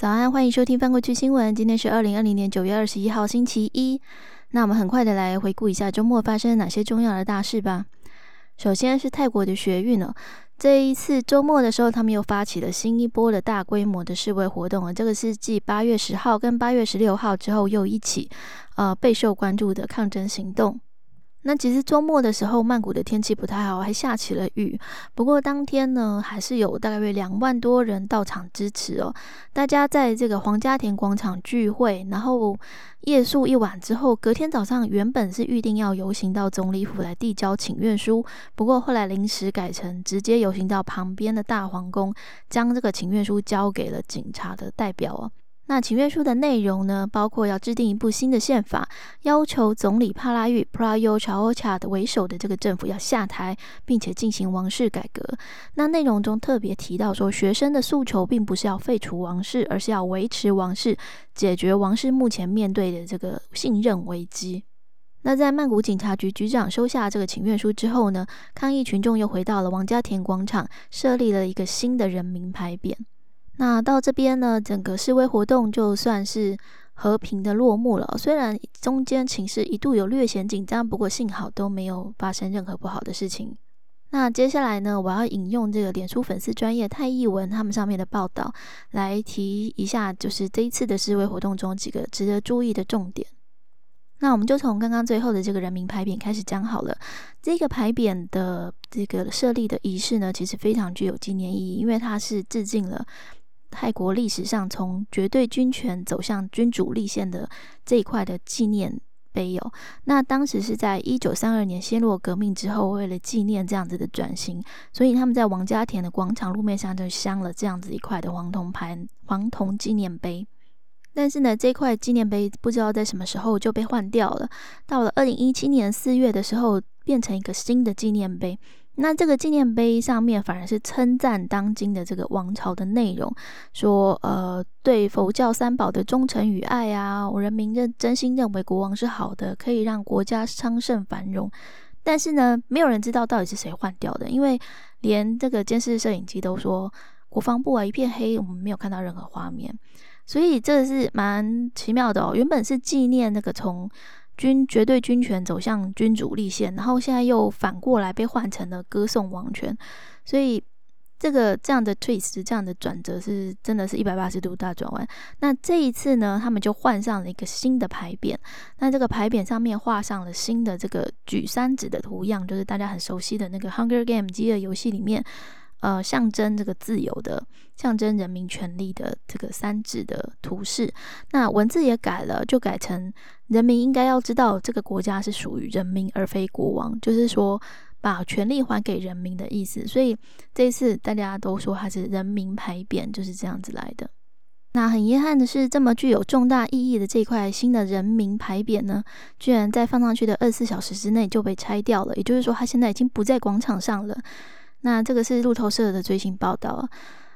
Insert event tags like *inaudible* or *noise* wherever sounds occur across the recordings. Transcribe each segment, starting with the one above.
早安，欢迎收听翻过去新闻。今天是二零二零年九月二十一号，星期一。那我们很快的来回顾一下周末发生了哪些重要的大事吧。首先是泰国的学运哦，这一次周末的时候，他们又发起了新一波的大规模的示威活动啊。这个是继八月十号跟八月十六号之后，又一起呃备受关注的抗争行动。那其实周末的时候，曼谷的天气不太好，还下起了雨。不过当天呢，还是有大概约两万多人到场支持哦。大家在这个皇家田广场聚会，然后夜宿一晚之后，隔天早上原本是预定要游行到总理府来递交请愿书，不过后来临时改成直接游行到旁边的大皇宫，将这个请愿书交给了警察的代表哦。那请愿书的内容呢，包括要制定一部新的宪法，要求总理帕拉育 （Prayo Chaocha） 的为首的这个政府要下台，并且进行王室改革。那内容中特别提到说，学生的诉求并不是要废除王室，而是要维持王室，解决王室目前面对的这个信任危机。那在曼谷警察局局长收下这个请愿书之后呢，抗议群众又回到了王家田广场，设立了一个新的人民牌匾。那到这边呢，整个示威活动就算是和平的落幕了。虽然中间情势一度有略显紧张，不过幸好都没有发生任何不好的事情。那接下来呢，我要引用这个脸书粉丝专业太译文他们上面的报道，来提一下，就是这一次的示威活动中几个值得注意的重点。那我们就从刚刚最后的这个人民牌匾开始讲好了。这个牌匾的这个设立的仪式呢，其实非常具有纪念意义，因为它是致敬了。泰国历史上从绝对军权走向君主立宪的这一块的纪念碑哦，那当时是在一九三二年暹罗革命之后，为了纪念这样子的转型，所以他们在王家田的广场路面上就镶了这样子一块的黄铜牌黄铜纪念碑。但是呢，这块纪念碑不知道在什么时候就被换掉了，到了二零一七年四月的时候，变成一个新的纪念碑。那这个纪念碑上面反而是称赞当今的这个王朝的内容，说呃对佛教三宝的忠诚与爱啊，人民认真心认为国王是好的，可以让国家昌盛繁荣。但是呢，没有人知道到底是谁换掉的，因为连这个监视摄影机都说国防部啊一片黑，我们没有看到任何画面，所以这是蛮奇妙的哦。原本是纪念那个从。军绝对军权走向君主立宪，然后现在又反过来被换成了歌颂王权，所以这个这样的 twist 这样的转折是真的是一百八十度大转弯。那这一次呢，他们就换上了一个新的牌匾，那这个牌匾上面画上了新的这个举三指的图样，就是大家很熟悉的那个《Hunger Game》饥饿游戏里面。呃，象征这个自由的、象征人民权利的这个三指的图示，那文字也改了，就改成人民应该要知道，这个国家是属于人民而非国王，就是说把权力还给人民的意思。所以这一次大家都说它是人民牌匾，就是这样子来的。那很遗憾的是，这么具有重大意义的这块新的人民牌匾呢，居然在放上去的二十四小时之内就被拆掉了，也就是说，它现在已经不在广场上了。那这个是路透社的最新报道。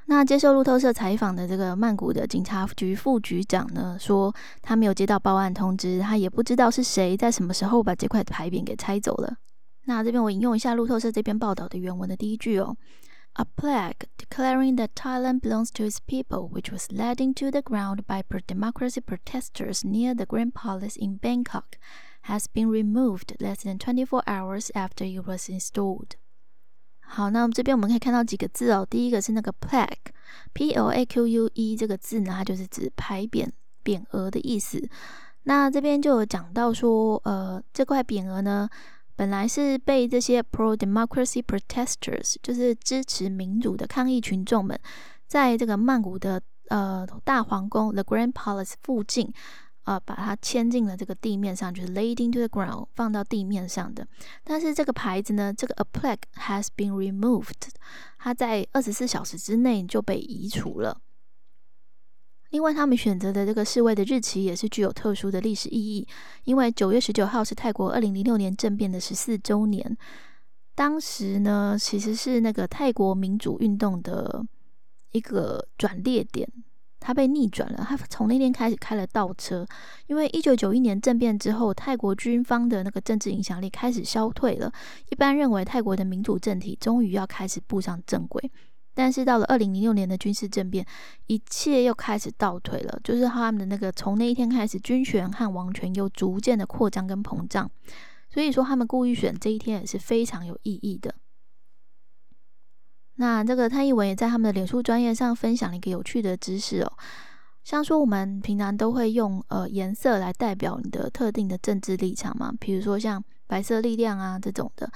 那接受路透社采访的这个曼谷的警察局副局长呢，说他没有接到报案通知，他也不知道是谁在什么时候把这块牌匾给拆走了。那这边我引用一下路透社这篇报道的原文的第一句哦：A plaque declaring that Thailand belongs to its people, which was laid into the ground by pro-democracy protesters near the Grand Palace in Bangkok, has been removed less than 24 hours after it was installed. 好，那我们这边我们可以看到几个字哦。第一个是那个 plaque，p l a q u e 这个字呢，它就是指牌匾、匾额的意思。那这边就有讲到说，呃，这块匾额呢，本来是被这些 pro democracy protesters，就是支持民主的抗议群众们，在这个曼谷的呃大皇宫 The Grand Palace 附近。呃，把它牵进了这个地面上，就是 laid into the ground，放到地面上的。但是这个牌子呢，这个 a plaque has been removed，它在二十四小时之内就被移除了。另外，他们选择的这个示威的日期也是具有特殊的历史意义，因为九月十九号是泰国二零零六年政变的十四周年。当时呢，其实是那个泰国民主运动的一个转捩点。他被逆转了，他从那天开始开了倒车，因为一九九一年政变之后，泰国军方的那个政治影响力开始消退了。一般认为，泰国的民主政体终于要开始步上正轨。但是到了二零零六年的军事政变，一切又开始倒退了。就是他们的那个从那一天开始，军权和王权又逐渐的扩张跟膨胀。所以说，他们故意选这一天也是非常有意义的。那这个蔡英文也在他们的脸书专业上分享了一个有趣的知识哦，像说我们平常都会用呃颜色来代表你的特定的政治立场嘛，比如说像白色力量啊这种的。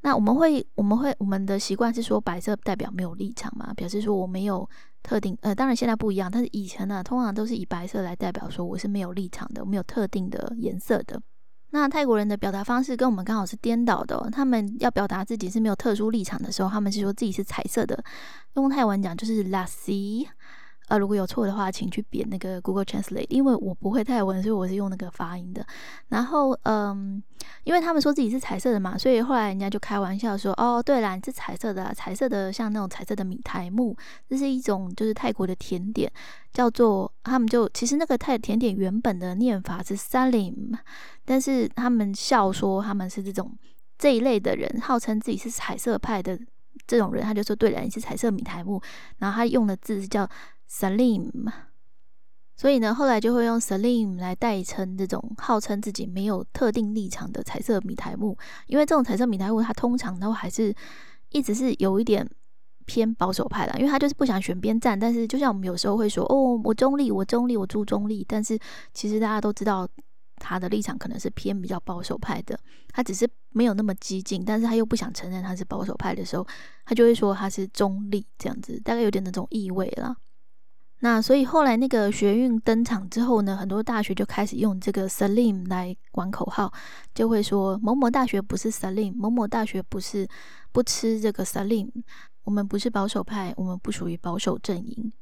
那我们会，我们会，我们的习惯是说白色代表没有立场嘛，表示说我没有特定，呃，当然现在不一样，但是以前呢，通常都是以白色来代表说我是没有立场的，我没有特定的颜色的。那泰国人的表达方式跟我们刚好是颠倒的，他们要表达自己是没有特殊立场的时候，他们是说自己是彩色的，用泰文讲就是 lassi。呃，如果有错的话，请去点那个 Google Translate，因为我不会泰文，所以我是用那个发音的。然后，嗯，因为他们说自己是彩色的嘛，所以后来人家就开玩笑说：“哦，对啦，你是彩色的，彩色的像那种彩色的米苔木，这是一种就是泰国的甜点，叫做他们就其实那个泰甜点原本的念法是 Salim，但是他们笑说他们是这种这一类的人，号称自己是彩色派的这种人，他就说对了，你是彩色米苔木，然后他用的字是叫。” Salim，所以呢，后来就会用 Salim 来代称这种号称自己没有特定立场的彩色米台木，因为这种彩色米台木，它通常都还是一直是有一点偏保守派的，因为他就是不想选边站。但是，就像我们有时候会说，哦，我中立，我中立，我注中立，但是其实大家都知道。他的立场可能是偏比较保守派的，他只是没有那么激进，但是他又不想承认他是保守派的时候，他就会说他是中立这样子，大概有点那种意味了。那所以后来那个学运登场之后呢，很多大学就开始用这个 Salim 来管口号，就会说某某大学不是 Salim，某某大学不是不吃这个 Salim，我们不是保守派，我们不属于保守阵营。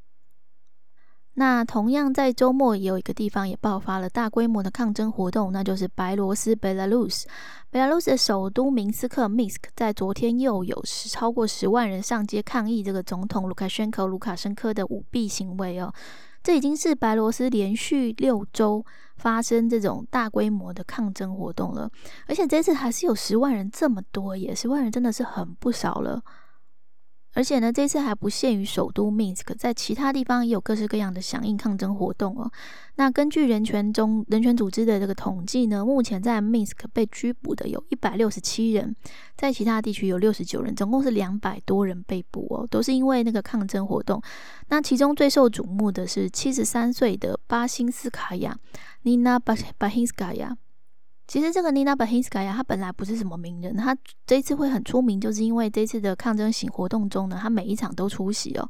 那同样在周末也有一个地方也爆发了大规模的抗争活动，那就是白罗斯 （Belarus）。白罗斯的首都明斯克 （Minsk） 在昨天又有十超过十万人上街抗议这个总统卢卡申科（卢卡申科）的舞弊行为哦。这已经是白罗斯连续六周发生这种大规模的抗争活动了，而且这次还是有十万人这么多耶，十万人真的是很不少了。而且呢，这次还不限于首都 Minsk，在其他地方也有各式各样的响应抗争活动哦。那根据人权中人权组织的这个统计呢，目前在 Minsk 被拘捕的有一百六十七人，在其他地区有六十九人，总共是两百多人被捕哦，都是因为那个抗争活动。那其中最受瞩目的是七十三岁的巴辛斯卡娅 Nina Bahinskaya。其实这个 Nina Bahinskaya 她本来不是什么名人，她这一次会很出名，就是因为这次的抗争型活动中呢，她每一场都出席哦。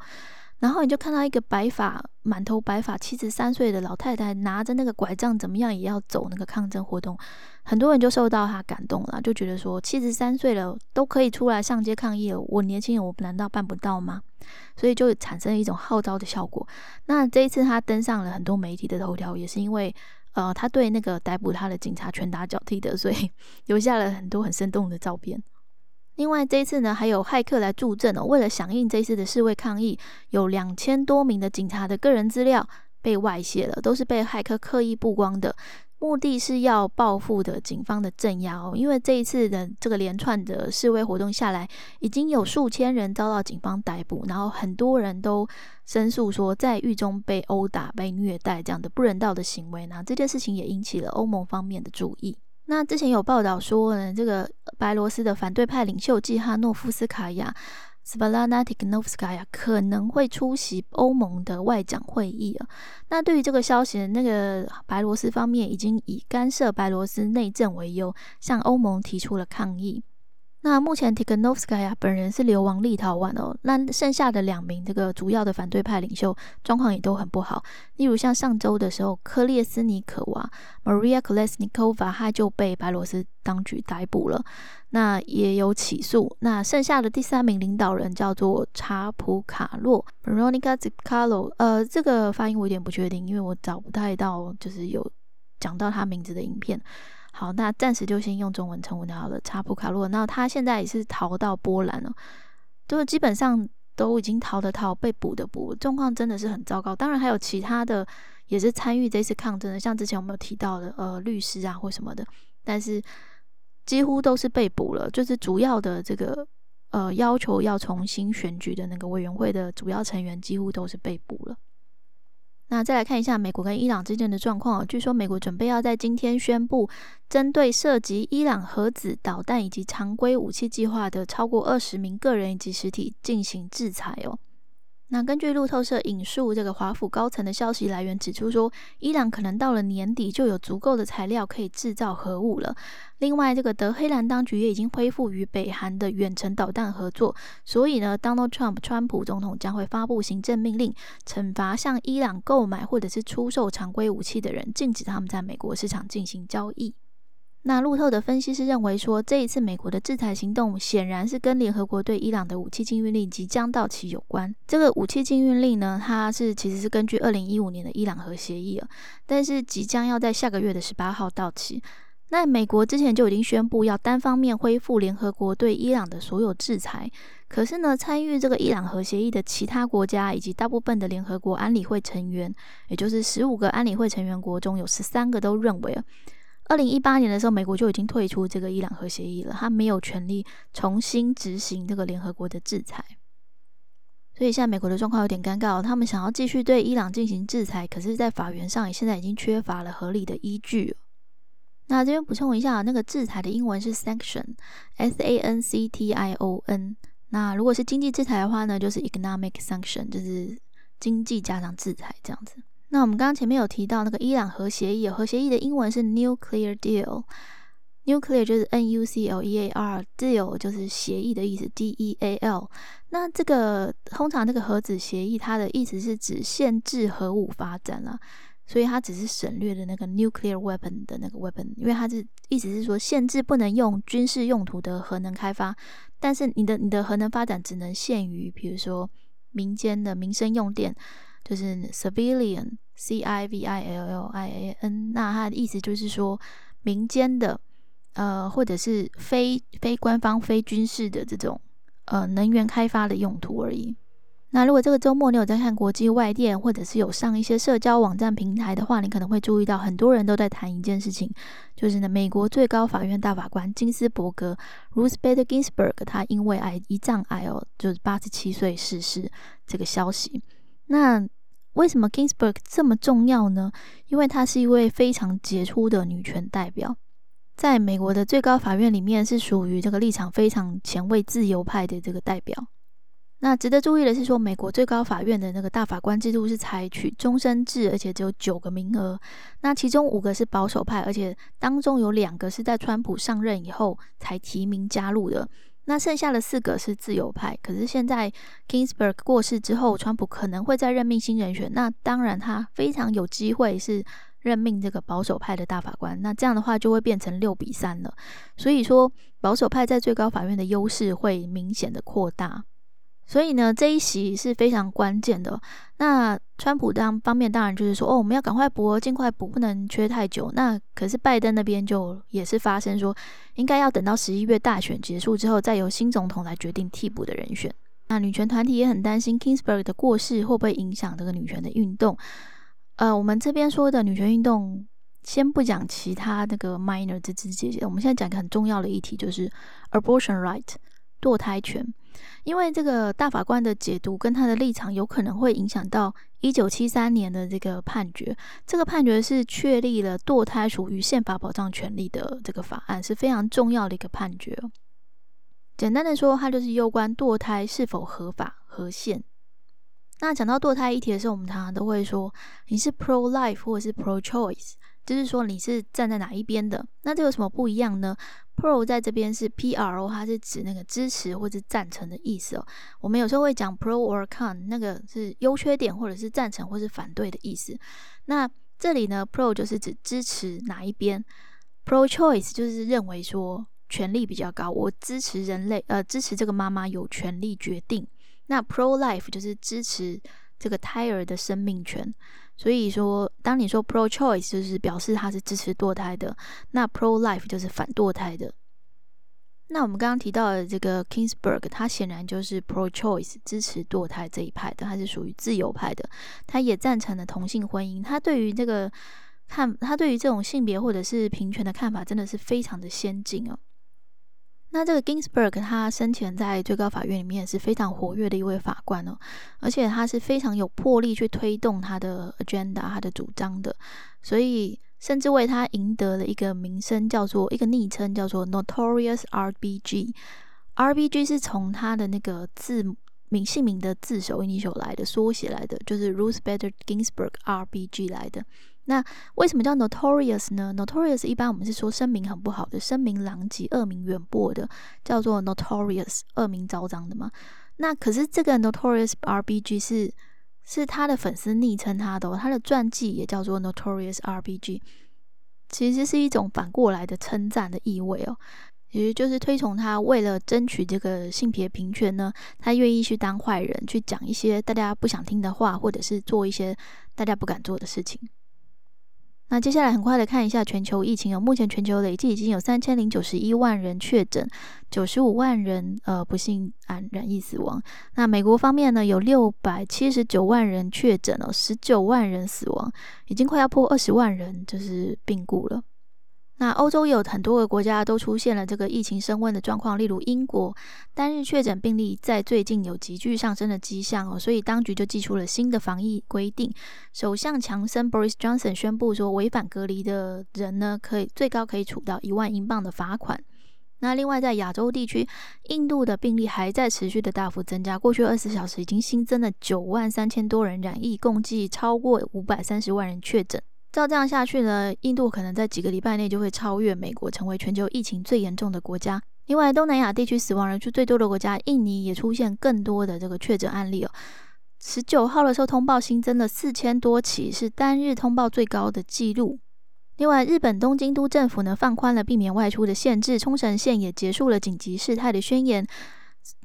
然后你就看到一个白发、满头白发、七十三岁的老太太拿着那个拐杖，怎么样也要走那个抗争活动，很多人就受到她感动了，就觉得说七十三岁了都可以出来上街抗议了，我年轻人我难道办不到吗？所以就产生了一种号召的效果。那这一次她登上了很多媒体的头条，也是因为。呃，他对那个逮捕他的警察拳打脚踢的，所以 *laughs* 留下了很多很生动的照片。另外，这一次呢，还有骇客来助阵哦。为了响应这次的示威抗议，有两千多名的警察的个人资料被外泄了，都是被骇客刻意曝光的。目的是要报复的警方的镇压哦，因为这一次的这个连串的示威活动下来，已经有数千人遭到警方逮捕，然后很多人都申诉说在狱中被殴打、被虐待这样的不人道的行为。那这件事情也引起了欧盟方面的注意。那之前有报道说呢，这个白罗斯的反对派领袖季哈诺夫斯卡娅。斯巴拉纳蒂克诺夫斯卡娅可能会出席欧盟的外长会议啊。那对于这个消息，那个白罗斯方面已经以干涉白罗斯内政为由，向欧盟提出了抗议。那目前 Tikhanovskaya 本人是流亡立陶宛哦。那剩下的两名这个主要的反对派领袖状况也都很不好。例如像上周的时候，科列斯尼可娃 Maria Kolesnikova 他就被白罗斯当局逮捕了，那也有起诉。那剩下的第三名领导人叫做查普卡洛 Veronica Zikalo，呃，这个发音我有点不确定，因为我找不太到就是有讲到他名字的影片。好，那暂时就先用中文称呼他好了。查普卡洛，那他现在也是逃到波兰了，就是基本上都已经逃的逃，被捕的捕，状况真的是很糟糕。当然还有其他的也是参与这次抗争的，像之前我们有提到的呃律师啊或什么的，但是几乎都是被捕了。就是主要的这个呃要求要重新选举的那个委员会的主要成员几乎都是被捕了。那再来看一下美国跟伊朗之间的状况，据说美国准备要在今天宣布，针对涉及伊朗核子导弹以及常规武器计划的超过二十名个人以及实体进行制裁哦。那根据路透社引述这个华府高层的消息来源指出说，伊朗可能到了年底就有足够的材料可以制造核武了。另外，这个德黑兰当局也已经恢复与北韩的远程导弹合作，所以呢，Donald Trump 川普总统将会发布行政命令，惩罚向伊朗购买或者是出售常规武器的人，禁止他们在美国市场进行交易。那路透的分析师认为说，这一次美国的制裁行动显然是跟联合国对伊朗的武器禁运令即将到期有关。这个武器禁运令呢，它是其实是根据二零一五年的伊朗核协议啊，但是即将要在下个月的十八号到期。那美国之前就已经宣布要单方面恢复联合国对伊朗的所有制裁，可是呢，参与这个伊朗核协议的其他国家以及大部分的联合国安理会成员，也就是十五个安理会成员国中有十三个都认为啊。二零一八年的时候，美国就已经退出这个伊朗核协议了，他没有权利重新执行这个联合国的制裁。所以现在美国的状况有点尴尬，他们想要继续对伊朗进行制裁，可是，在法源上也现在已经缺乏了合理的依据。那这边补充一下，那个制裁的英文是 sanction，s a n c t i o n。那如果是经济制裁的话呢，就是 economic sanction，就是经济加上制裁这样子。那我们刚刚前面有提到那个伊朗核协议，核协议的英文是 nuclear deal，nuclear 就是 n u c l e a r，deal 就是协议的意思，d e a l。那这个通常这个核子协议，它的意思是指限制核武发展啦，所以它只是省略了那个 nuclear weapon 的那个 weapon，因为它是意思是说限制不能用军事用途的核能开发，但是你的你的核能发展只能限于比如说民间的民生用电。就是 civilian c i v i l l i a n，那它的意思就是说民间的呃，或者是非非官方、非军事的这种呃能源开发的用途而已。那如果这个周末你有在看国际外电，或者是有上一些社交网站平台的话，你可能会注意到很多人都在谈一件事情，就是呢，美国最高法院大法官金斯伯格 （Ruth Bader Ginsburg） 他因为癌胰脏癌哦，就是八十七岁逝世这个消息。那为什么 Ginsburg 这么重要呢？因为她是一位非常杰出的女权代表，在美国的最高法院里面是属于这个立场非常前卫、自由派的这个代表。那值得注意的是，说美国最高法院的那个大法官制度是采取终身制，而且只有九个名额。那其中五个是保守派，而且当中有两个是在川普上任以后才提名加入的。那剩下的四个是自由派，可是现在 Kingsburg 过世之后，川普可能会再任命新人选。那当然，他非常有机会是任命这个保守派的大法官。那这样的话，就会变成六比三了。所以说，保守派在最高法院的优势会明显的扩大。所以呢，这一席是非常关键的。那川普当方面当然就是说，哦，我们要赶快补，尽快补，不能缺太久。那可是拜登那边就也是发生说，应该要等到十一月大选结束之后，再由新总统来决定替补的人选。那女权团体也很担心 Kingsburg 的过世会不会影响这个女权的运动。呃，我们这边说的女权运动，先不讲其他那个 minor 这枝节节，我们现在讲一个很重要的议题，就是 abortion right 堕胎权。因为这个大法官的解读跟他的立场，有可能会影响到一九七三年的这个判决。这个判决是确立了堕胎属于宪法保障权利的这个法案，是非常重要的一个判决。简单的说，它就是攸关堕胎是否合法合宪。那讲到堕胎议题的时候，我们常常都会说，你是 pro life 或者是 pro choice。就是说你是站在哪一边的？那这有什么不一样呢？Pro 在这边是 P R O，它是指那个支持或者赞成的意思哦。我们有时候会讲 Pro or Con，那个是优缺点或者是赞成或是反对的意思。那这里呢，Pro 就是指支持哪一边？Pro Choice 就是认为说权力比较高，我支持人类，呃，支持这个妈妈有权利决定。那 Pro Life 就是支持这个胎儿的生命权。所以说，当你说 pro choice，就是表示他是支持堕胎的；那 pro life 就是反堕胎的。那我们刚刚提到的这个 Kingsburg，他显然就是 pro choice，支持堕胎这一派的，他是属于自由派的。他也赞成了同性婚姻，他对于这个看，他对于这种性别或者是平权的看法，真的是非常的先进哦。那这个 Ginsburg 他生前在最高法院里面也是非常活跃的一位法官哦，而且他是非常有魄力去推动他的 agenda、他的主张的，所以甚至为他赢得了一个名声，叫做一个昵称，叫做 Notorious RBG。RBG 是从他的那个字名姓名的字首 initial 来的，缩写来的，就是 Ruth Bader Ginsburg RBG 来的。那为什么叫 notorious 呢？notorious 一般我们是说声名很不好的，声名狼藉、恶名远播的，叫做 notorious，恶名昭彰的嘛。那可是这个 notorious RBG 是是他的粉丝昵称他的，他的传记也叫做 notorious RBG，其实是一种反过来的称赞的意味哦，也就是推崇他为了争取这个性别平权呢，他愿意去当坏人，去讲一些大家不想听的话，或者是做一些大家不敢做的事情。那接下来很快的看一下全球疫情哦，目前全球累计已经有三千零九十一万人确诊，九十五万人呃不幸染染疫死亡。那美国方面呢，有六百七十九万人确诊哦，十九万人死亡，已经快要破二十万人就是病故了。那欧洲有很多个国家都出现了这个疫情升温的状况，例如英国单日确诊病例在最近有急剧上升的迹象哦，所以当局就寄出了新的防疫规定。首相强森 Boris Johnson 宣布说，违反隔离的人呢，可以最高可以处到一万英镑的罚款。那另外在亚洲地区，印度的病例还在持续的大幅增加，过去二十小时已经新增了九万三千多人染疫，共计超过五百三十万人确诊。照这样下去呢，印度可能在几个礼拜内就会超越美国，成为全球疫情最严重的国家。另外，东南亚地区死亡人数最多的国家印尼也出现更多的这个确诊案例哦。十九号的时候通报新增了四千多起，是单日通报最高的记录。另外，日本东京都政府呢放宽了避免外出的限制，冲绳县也结束了紧急事态的宣言。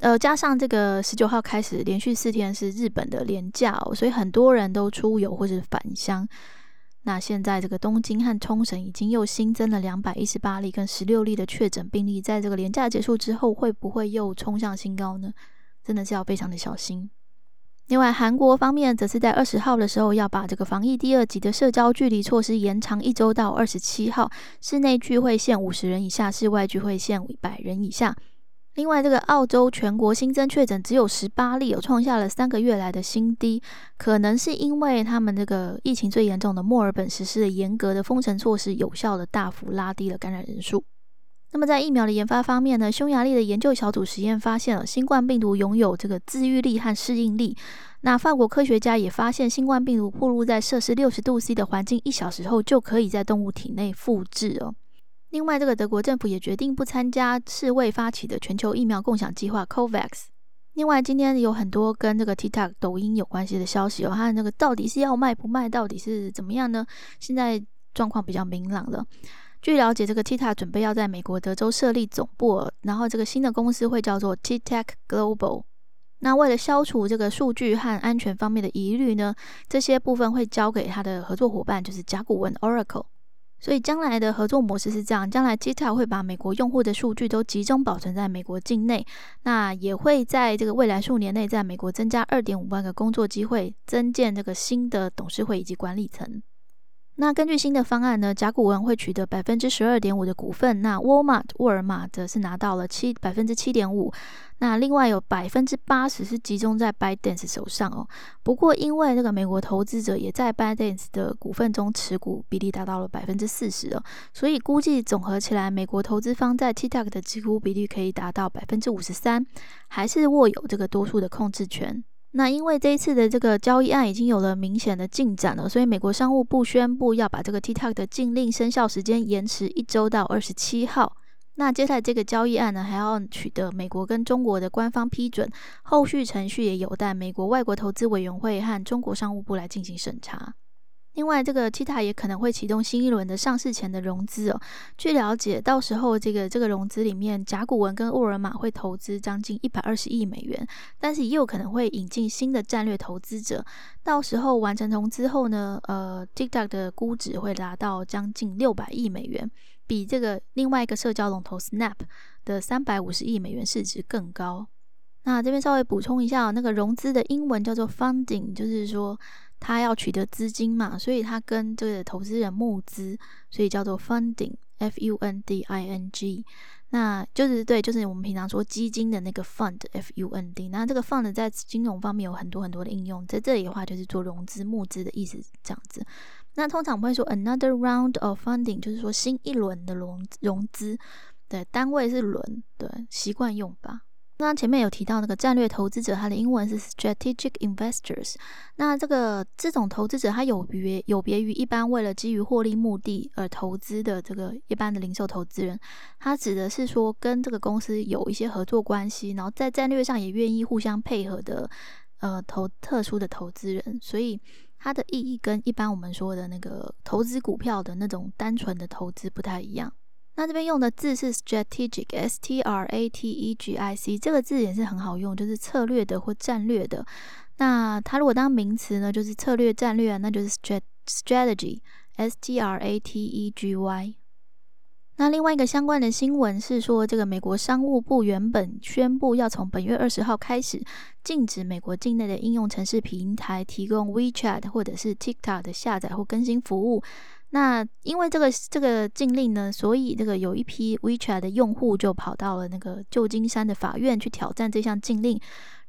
呃，加上这个十九号开始连续四天是日本的连假哦，所以很多人都出游或是返乡。那现在这个东京和冲绳已经又新增了两百一十八例跟十六例的确诊病例，在这个连假结束之后，会不会又冲向新高呢？真的是要非常的小心。另外，韩国方面则是在二十号的时候要把这个防疫第二级的社交距离措施延长一周到二十七号，室内聚会限五十人以下，室外聚会限百人以下。另外，这个澳洲全国新增确诊只有十八例，有创下了三个月来的新低，可能是因为他们这个疫情最严重的墨尔本实施了严格的封城措施，有效的大幅拉低了感染人数。那么在疫苗的研发方面呢，匈牙利的研究小组实验发现了新冠病毒拥有这个自愈力和适应力。那法国科学家也发现，新冠病毒暴露在摄氏六十度 C 的环境一小时后，就可以在动物体内复制哦。另外，这个德国政府也决定不参加世卫发起的全球疫苗共享计划 COVAX。另外，今天有很多跟这个 TikTok、抖音有关系的消息哦，它那个到底是要卖不卖，到底是怎么样呢？现在状况比较明朗了。据了解，这个 TikTok 准备要在美国德州设立总部，然后这个新的公司会叫做 TikTok Global。那为了消除这个数据和安全方面的疑虑呢，这些部分会交给他的合作伙伴，就是甲骨文 Oracle。所以将来的合作模式是这样：将来 TikTok 会把美国用户的数据都集中保存在美国境内，那也会在这个未来数年内在美国增加二点五万个工作机会，增建这个新的董事会以及管理层。那根据新的方案呢，甲骨文会取得百分之十二点五的股份，那沃尔玛沃尔玛则是拿到了七百分之七点五，那另外有百分之八十是集中在 ByteDance 手上哦。不过因为这个美国投资者也在 ByteDance 的股份中持股比例达到了百分之四十哦，所以估计总合起来，美国投资方在 TikTok 的持股比例可以达到百分之五十三，还是握有这个多数的控制权。那因为这一次的这个交易案已经有了明显的进展了，所以美国商务部宣布要把这个 TikTok 的禁令生效时间延迟一周到二十七号。那接下来这个交易案呢，还要取得美国跟中国的官方批准，后续程序也有待美国外国投资委员会和中国商务部来进行审查。另外，这个 Tita 也可能会启动新一轮的上市前的融资哦。据了解，到时候这个这个融资里面，甲骨文跟沃尔玛会投资将近一百二十亿美元，但是也有可能会引进新的战略投资者。到时候完成融资后呢，呃，TikTok 的估值会达到将近六百亿美元，比这个另外一个社交龙头 Snap 的三百五十亿美元市值更高。那这边稍微补充一下，那个融资的英文叫做 funding，就是说。他要取得资金嘛，所以他跟这个投资人募资，所以叫做 funding F U N D I N G，那就是对，就是我们平常说基金的那个 fund F U N D。那这个 fund 在金融方面有很多很多的应用，在这里的话就是做融资募资的意思，这样子。那通常我们会说 another round of funding，就是说新一轮的融融资，对，单位是轮，对，习惯用法。刚刚前面有提到那个战略投资者，它的英文是 strategic investors。那这个这种投资者，它有别有别于一般为了基于获利目的而投资的这个一般的零售投资人，它指的是说跟这个公司有一些合作关系，然后在战略上也愿意互相配合的呃投特殊的投资人。所以它的意义跟一般我们说的那个投资股票的那种单纯的投资不太一样。那这边用的字是 strategic，s t r a t e g i c，这个字也是很好用，就是策略的或战略的。那它如果当名词呢，就是策略战略，那就是 strategy，s t r a t e g y。那另外一个相关的新闻是说，这个美国商务部原本宣布要从本月二十号开始，禁止美国境内的应用程式平台提供 WeChat 或者是 TikTok 的下载或更新服务。那因为这个这个禁令呢，所以这个有一批 WeChat 的用户就跑到了那个旧金山的法院去挑战这项禁令，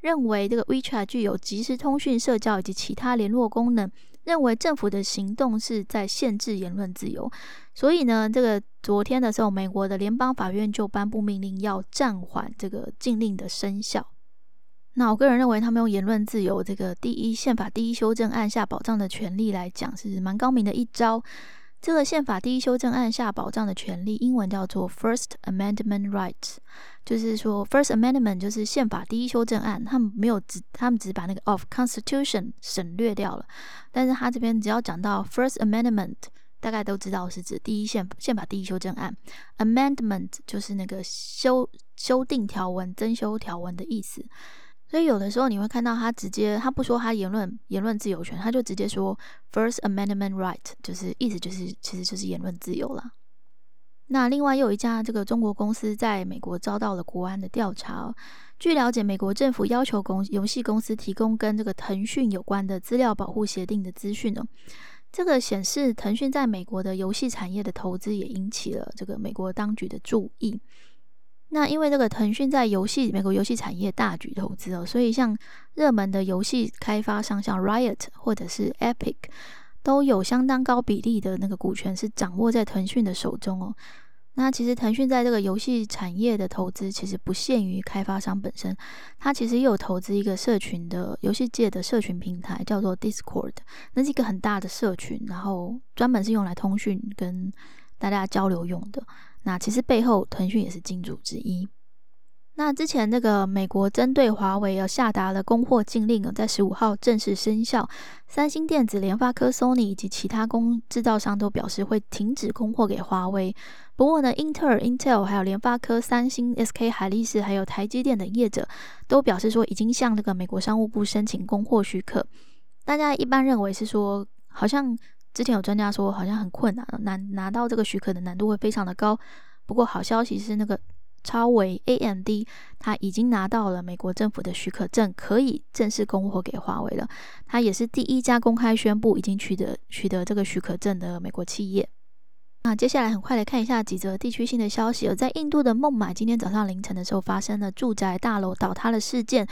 认为这个 WeChat 具有即时通讯、社交以及其他联络功能，认为政府的行动是在限制言论自由。所以呢，这个昨天的时候，美国的联邦法院就颁布命令，要暂缓这个禁令的生效。那我个人认为，他们用言论自由这个第一宪法第一修正案下保障的权利来讲，是蛮高明的一招。这个宪法第一修正案下保障的权利，英文叫做 First Amendment Rights，就是说 First Amendment 就是宪法第一修正案，他们没有只，他们只把那个 of Constitution 省略掉了。但是他这边只要讲到 First Amendment，大概都知道是指第一宪宪法第一修正案。Amendment 就是那个修修订条文、增修条文的意思。所以有的时候你会看到他直接，他不说他言论言论自由权，他就直接说 First Amendment Right，就是意思就是其实就是言论自由了。那另外又有一家这个中国公司在美国遭到了国安的调查。据了解，美国政府要求公游戏公司提供跟这个腾讯有关的资料保护协定的资讯哦。这个显示腾讯在美国的游戏产业的投资也引起了这个美国当局的注意。那因为这个腾讯在游戏美国游戏产业大举投资哦，所以像热门的游戏开发商像 Riot 或者是 Epic，都有相当高比例的那个股权是掌握在腾讯的手中哦。那其实腾讯在这个游戏产业的投资，其实不限于开发商本身，它其实也有投资一个社群的游戏界的社群平台，叫做 Discord，那是一个很大的社群，然后专门是用来通讯跟大家交流用的。那其实背后，腾讯也是金主之一。那之前那个美国针对华为要下达了供货禁令，在十五号正式生效。三星电子、联发科、Sony 以及其他工制造商都表示会停止供货给华为。不过呢，英特尔、Intel 还有联发科、三星、SK 海力士还有台积电等业者都表示说，已经向那个美国商务部申请供货许可。大家一般认为是说，好像。之前有专家说，好像很困难，难拿到这个许可的难度会非常的高。不过好消息是，那个超维 AMD 它已经拿到了美国政府的许可证，可以正式供货给华为了。它也是第一家公开宣布已经取得取得这个许可证的美国企业。那接下来很快来看一下几则地区性的消息。在印度的孟买，今天早上凌晨的时候发生了住宅大楼倒塌的事件。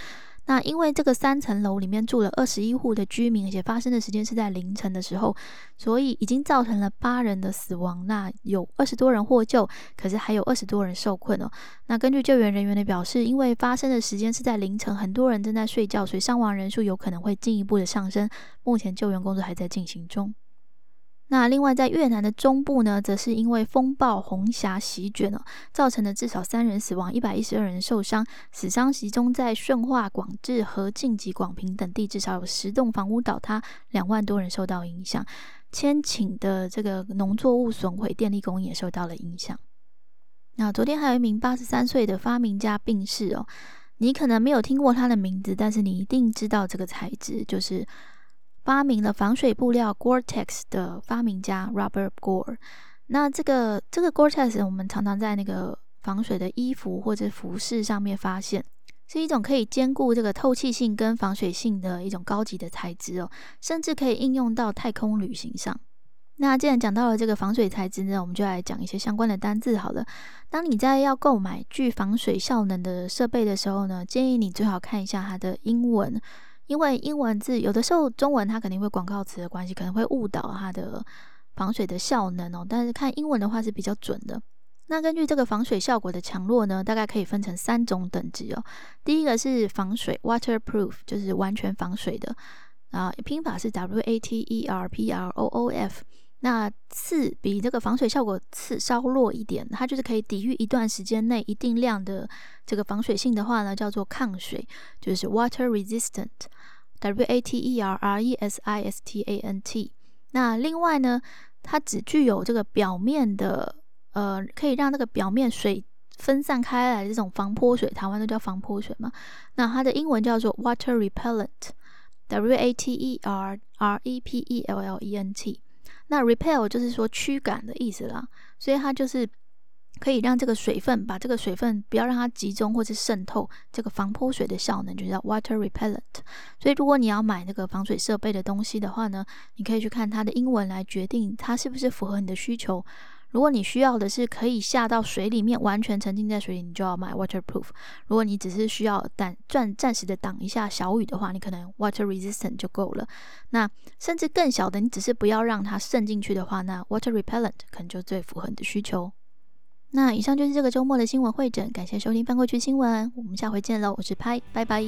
那因为这个三层楼里面住了二十一户的居民，而且发生的时间是在凌晨的时候，所以已经造成了八人的死亡。那有二十多人获救，可是还有二十多人受困哦。那根据救援人员的表示，因为发生的时间是在凌晨，很多人正在睡觉，所以伤亡人数有可能会进一步的上升。目前救援工作还在进行中。那另外，在越南的中部呢，则是因为风暴红霞席卷了，造成了至少三人死亡，一百一十二人受伤。死伤集中在顺化、广治、和晋及广平等地，至少有十栋房屋倒塌，两万多人受到影响。千顷的这个农作物损毁，电力供应也受到了影响。那昨天还有一名八十三岁的发明家病逝哦，你可能没有听过他的名字，但是你一定知道这个材质，就是。发明了防水布料 Gore-Tex 的发明家 Robert Gore，那这个这个 Gore-Tex 我们常常在那个防水的衣服或者服饰上面发现，是一种可以兼顾这个透气性跟防水性的一种高级的材质哦，甚至可以应用到太空旅行上。那既然讲到了这个防水材质呢，我们就来讲一些相关的单字好了。当你在要购买具防水效能的设备的时候呢，建议你最好看一下它的英文，因为英文字有的时候中文它肯定会广告词的关系，可能会误导它的防水的效能哦。但是看英文的话是比较准的。那根据这个防水效果的强弱呢，大概可以分成三种等级哦。第一个是防水 （waterproof），就是完全防水的啊，拼法是 W A T E R P R O O F。那次比这个防水效果次稍弱一点，它就是可以抵御一段时间内一定量的这个防水性的话呢，叫做抗水，就是 water resistant Water-resistant。那另外呢，它只具有这个表面的呃，可以让那个表面水分散开来的这种防泼水，台湾都叫防泼水嘛。那它的英文叫做 water repellent，W A T E R R E P E L L E N T。那 repel 就是说驱赶的意思啦，所以它就是可以让这个水分把这个水分不要让它集中或是渗透，这个防泼水的效能就叫 water repellent。所以如果你要买那个防水设备的东西的话呢，你可以去看它的英文来决定它是不是符合你的需求。如果你需要的是可以下到水里面，完全沉浸在水里，你就要买 waterproof。如果你只是需要暂暂暂时的挡一下小雨的话，你可能 water resistant 就够了。那甚至更小的，你只是不要让它渗进去的话，那 water repellent 可能就最符合你的需求。那以上就是这个周末的新闻会诊，感谢收听翻过去新闻，我们下回见喽，我是拍，拜拜。